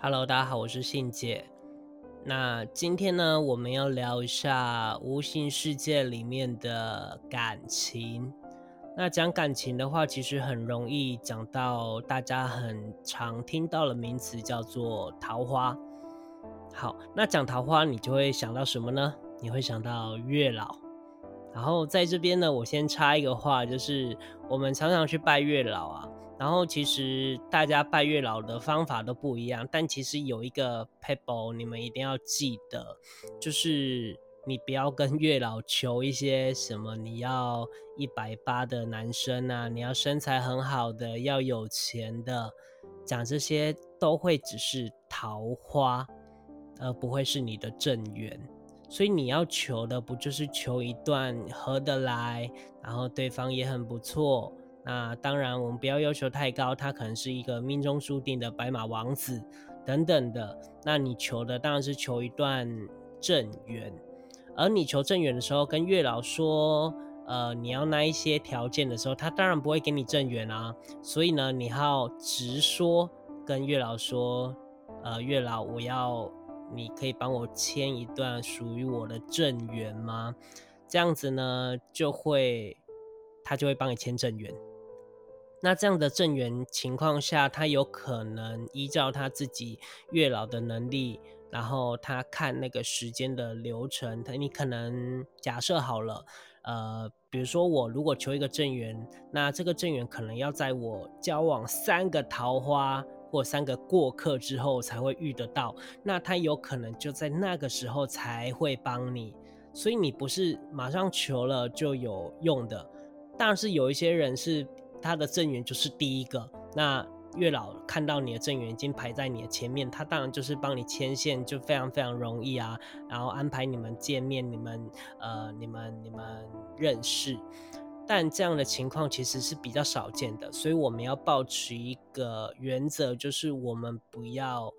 Hello，大家好，我是信姐。那今天呢，我们要聊一下无形世界里面的感情。那讲感情的话，其实很容易讲到大家很常听到的名词，叫做桃花。好，那讲桃花，你就会想到什么呢？你会想到月老。然后在这边呢，我先插一个话，就是我们常常去拜月老啊。然后其实大家拜月老的方法都不一样，但其实有一个撇步，你们一定要记得，就是你不要跟月老求一些什么，你要一百八的男生啊，你要身材很好的，要有钱的，讲这些都会只是桃花，而不会是你的正缘。所以你要求的不就是求一段合得来，然后对方也很不错。那当然，我们不要要求太高，他可能是一个命中注定的白马王子等等的。那你求的当然是求一段正缘，而你求正缘的时候，跟月老说，呃，你要那一些条件的时候，他当然不会给你正缘啊。所以呢，你要直说跟月老说，呃，月老，我要你可以帮我签一段属于我的正缘吗？这样子呢，就会他就会帮你签正缘。那这样的正缘情况下，他有可能依照他自己月老的能力，然后他看那个时间的流程，他你可能假设好了，呃，比如说我如果求一个正缘，那这个正缘可能要在我交往三个桃花或三个过客之后才会遇得到，那他有可能就在那个时候才会帮你，所以你不是马上求了就有用的，但是有一些人是。他的正缘就是第一个，那月老看到你的正缘已经排在你的前面，他当然就是帮你牵线，就非常非常容易啊。然后安排你们见面，你们呃，你们你们认识。但这样的情况其实是比较少见的，所以我们要保持一个原则，就是我们不要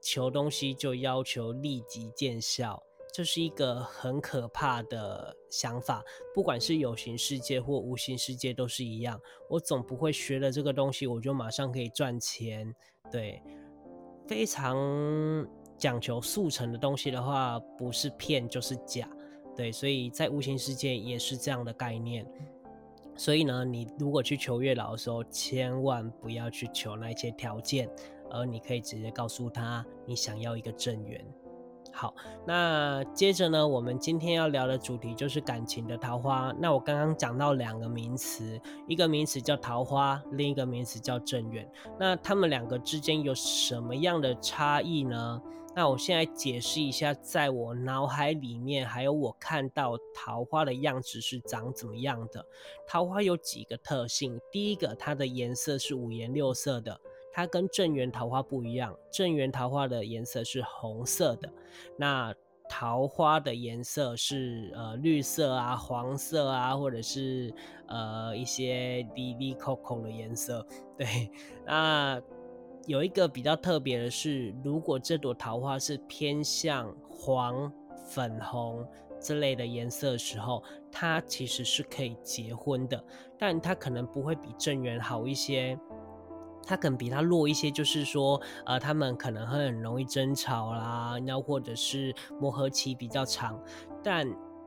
求东西就要求立即见效。这是一个很可怕的想法，不管是有形世界或无形世界都是一样。我总不会学了这个东西，我就马上可以赚钱。对，非常讲求速成的东西的话，不是骗就是假。对，所以在无形世界也是这样的概念。所以呢，你如果去求月老的时候，千万不要去求那些条件，而你可以直接告诉他，你想要一个正缘。好，那接着呢，我们今天要聊的主题就是感情的桃花。那我刚刚讲到两个名词，一个名词叫桃花，另一个名词叫正缘。那他们两个之间有什么样的差异呢？那我现在解释一下，在我脑海里面，还有我看到桃花的样子是长怎么样的。桃花有几个特性，第一个，它的颜色是五颜六色的。它跟正缘桃花不一样，正缘桃花的颜色是红色的，那桃花的颜色是呃绿色啊、黄色啊，或者是呃一些滴滴扣扣的颜色。对，那有一个比较特别的是，如果这朵桃花是偏向黄、粉红之类的颜色的时候，它其实是可以结婚的，但它可能不会比正缘好一些。他可能比他弱一些，就是说，呃，他们可能会很容易争吵啦，然后或者是磨合期比较长。但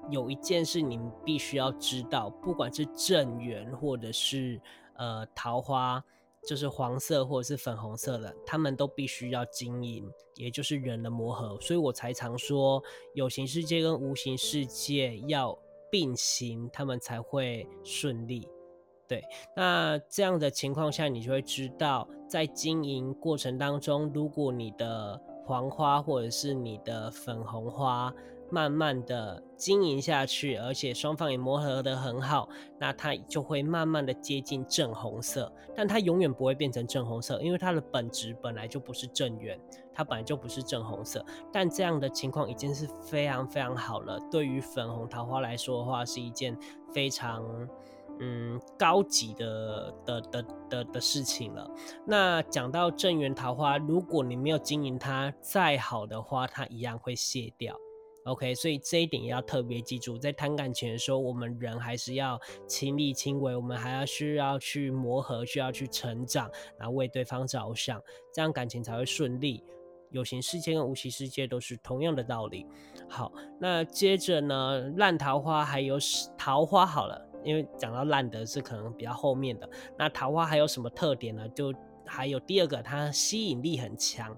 有一件事你们必须要知道，不管是正缘或者是呃桃花，就是黄色或者是粉红色的，他们都必须要经营，也就是人的磨合。所以我才常说，有形世界跟无形世界要并行，他们才会顺利。对，那这样的情况下，你就会知道，在经营过程当中，如果你的黄花或者是你的粉红花慢慢的经营下去，而且双方也磨合得很好，那它就会慢慢的接近正红色，但它永远不会变成正红色，因为它的本质本来就不是正圆，它本来就不是正红色。但这样的情况已经是非常非常好了，对于粉红桃花来说的话，是一件非常。嗯，高级的的的的的事情了。那讲到正缘桃花，如果你没有经营它，再好的花它一样会谢掉。OK，所以这一点也要特别记住，在谈感情的时候，我们人还是要亲力亲为，我们还要需要去磨合，需要去成长，然后为对方着想，这样感情才会顺利。有形世界跟无形世界都是同样的道理。好，那接着呢，烂桃花还有桃花好了，因为讲到烂的是可能比较后面的。那桃花还有什么特点呢？就还有第二个，它吸引力很强。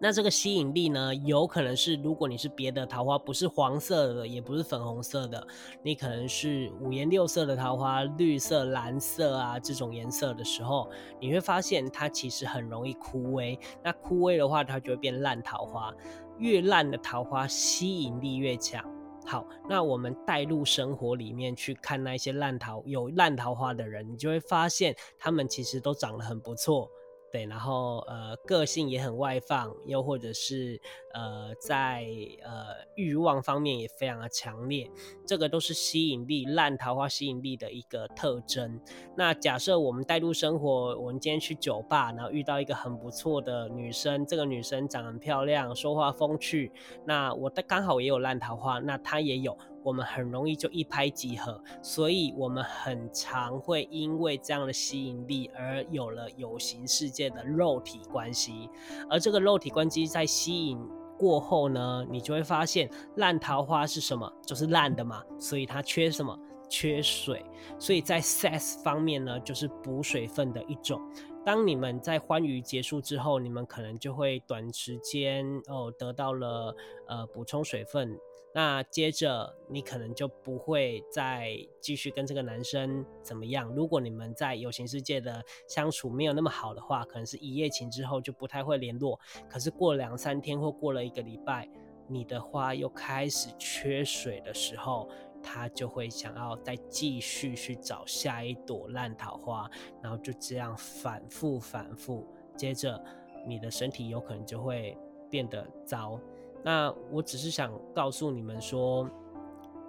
那这个吸引力呢，有可能是如果你是别的桃花，不是黄色的，也不是粉红色的，你可能是五颜六色的桃花，绿色、蓝色啊这种颜色的时候，你会发现它其实很容易枯萎。那枯萎的话，它就会变烂桃花。越烂的桃花吸引力越强。好，那我们带入生活里面去看那些烂桃有烂桃花的人，你就会发现他们其实都长得很不错。对，然后呃，个性也很外放，又或者是呃，在呃欲望方面也非常的强烈，这个都是吸引力烂桃花吸引力的一个特征。那假设我们带入生活，我们今天去酒吧，然后遇到一个很不错的女生，这个女生长得很漂亮，说话风趣，那我刚好也有烂桃花，那她也有。我们很容易就一拍即合，所以我们很常会因为这样的吸引力而有了有形世界的肉体关系，而这个肉体关系在吸引过后呢，你就会发现烂桃花是什么？就是烂的嘛，所以它缺什么？缺水，所以在 sex 方面呢，就是补水分的一种。当你们在欢愉结束之后，你们可能就会短时间哦得到了呃补充水分。那接着你可能就不会再继续跟这个男生怎么样。如果你们在友情世界的相处没有那么好的话，可能是一夜情之后就不太会联络。可是过两三天或过了一个礼拜，你的花又开始缺水的时候，他就会想要再继续去找下一朵烂桃花，然后就这样反复反复。接着你的身体有可能就会变得糟。那我只是想告诉你们说，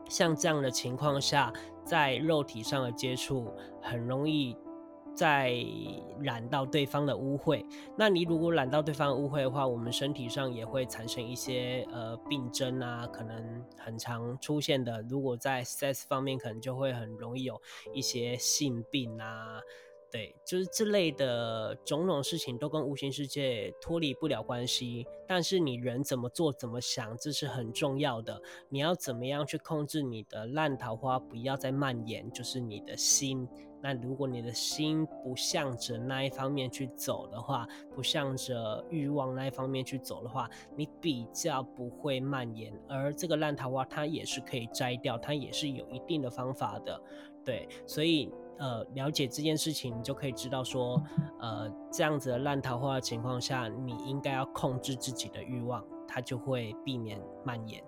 像这样的情况下，在肉体上的接触很容易再染到对方的污秽。那你如果染到对方污秽的话，我们身体上也会产生一些呃病症啊，可能很常出现的。如果在 sex 方面，可能就会很容易有一些性病啊。对，就是这类的种种事情都跟无形世界脱离不了关系，但是你人怎么做、怎么想，这是很重要的。你要怎么样去控制你的烂桃花，不要再蔓延，就是你的心。那如果你的心不向着那一方面去走的话，不向着欲望那一方面去走的话，你比较不会蔓延。而这个烂桃花，它也是可以摘掉，它也是有一定的方法的。对，所以。呃，了解这件事情，你就可以知道说，呃，这样子的烂桃花的情况下，你应该要控制自己的欲望，它就会避免蔓延。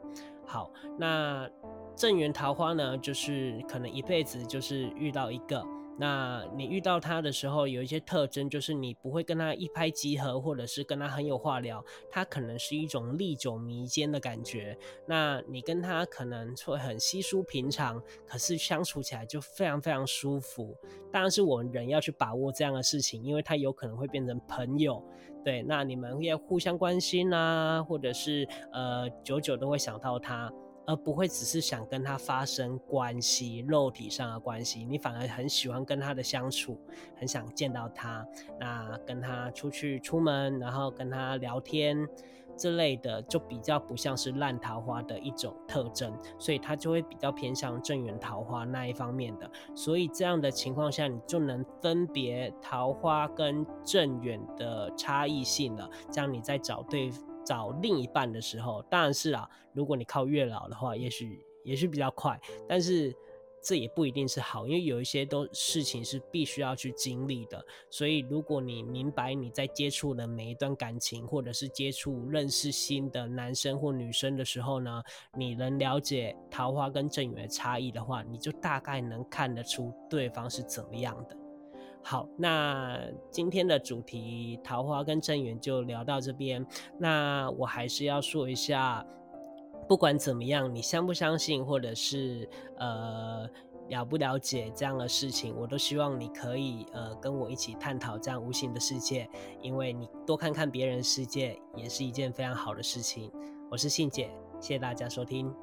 好，那正缘桃花呢，就是可能一辈子就是遇到一个。那你遇到他的时候，有一些特征，就是你不会跟他一拍即合，或者是跟他很有话聊，他可能是一种历久弥坚的感觉。那你跟他可能会很稀疏平常，可是相处起来就非常非常舒服。当然是我们人要去把握这样的事情，因为他有可能会变成朋友。对，那你们要互相关心啊，或者是呃，久久都会想到他。而不会只是想跟他发生关系，肉体上的关系，你反而很喜欢跟他的相处，很想见到他，那跟他出去出门，然后跟他聊天之类的，就比较不像是烂桃花的一种特征，所以他就会比较偏向正缘桃花那一方面的。所以这样的情况下，你就能分别桃花跟正缘的差异性了，这样你再找对。找另一半的时候，当然是啊，如果你靠月老的话，也许也许比较快，但是这也不一定是好，因为有一些都事情是必须要去经历的。所以，如果你明白你在接触的每一段感情，或者是接触认识新的男生或女生的时候呢，你能了解桃花跟正缘的差异的话，你就大概能看得出对方是怎么样的。好，那今天的主题桃花跟正缘就聊到这边。那我还是要说一下，不管怎么样，你相不相信，或者是呃了不了解这样的事情，我都希望你可以呃跟我一起探讨这样无形的世界，因为你多看看别人世界也是一件非常好的事情。我是信姐，谢谢大家收听。